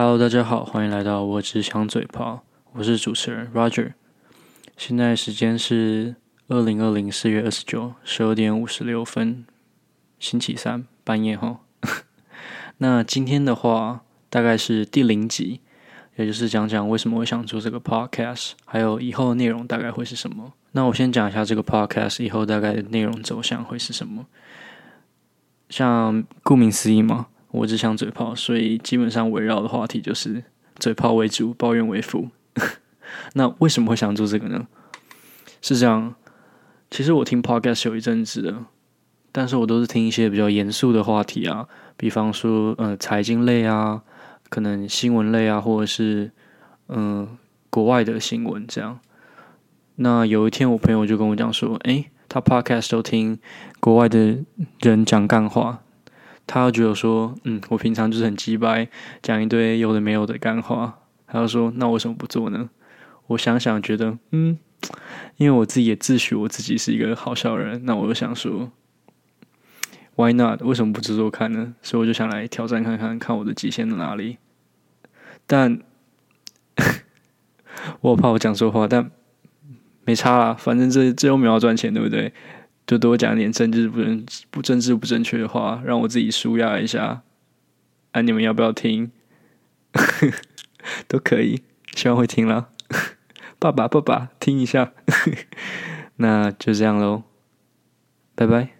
Hello，大家好，欢迎来到我只想嘴炮，我是主持人 Roger。现在时间是二零二零四月二十九十二点五十六分，星期三半夜哈。那今天的话，大概是第零集，也就是讲讲为什么我想做这个 podcast，还有以后的内容大概会是什么。那我先讲一下这个 podcast 以后大概的内容走向会是什么。像顾名思义嘛。我只想嘴炮，所以基本上围绕的话题就是嘴炮为主，抱怨为辅。那为什么会想做这个呢？是这样，其实我听 podcast 有一阵子了，但是我都是听一些比较严肃的话题啊，比方说呃财经类啊，可能新闻类啊，或者是嗯、国外的新闻这样。那有一天我朋友就跟我讲说，诶，他 podcast 都听国外的人讲干话。他觉得说，嗯，我平常就是很鸡掰，讲一堆有的没有的干话。他就说，那为什么不做呢？我想想，觉得，嗯，因为我自己也自诩我自己是一个好笑人，那我就想说，Why not？为什么不做做看呢？所以我就想来挑战看看，看我的极限在哪里。但 我怕我讲错话，但没差啦，反正这这又没有赚钱，对不对？就多讲点政治不正不政治不正确的话，让我自己舒压一下。啊，你们要不要听？都可以，希望会听啦。爸爸，爸爸，听一下。那就这样喽，拜拜。